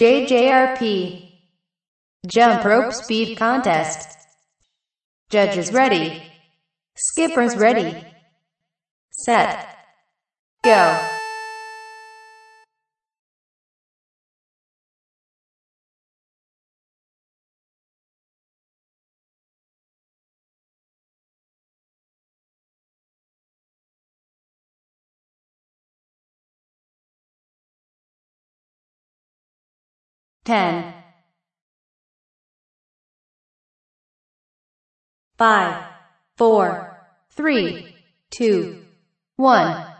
JJRP Jump Rope Speed Contest Judges ready. Skippers ready. Set. Go. Ten. Five, four, three, two, one.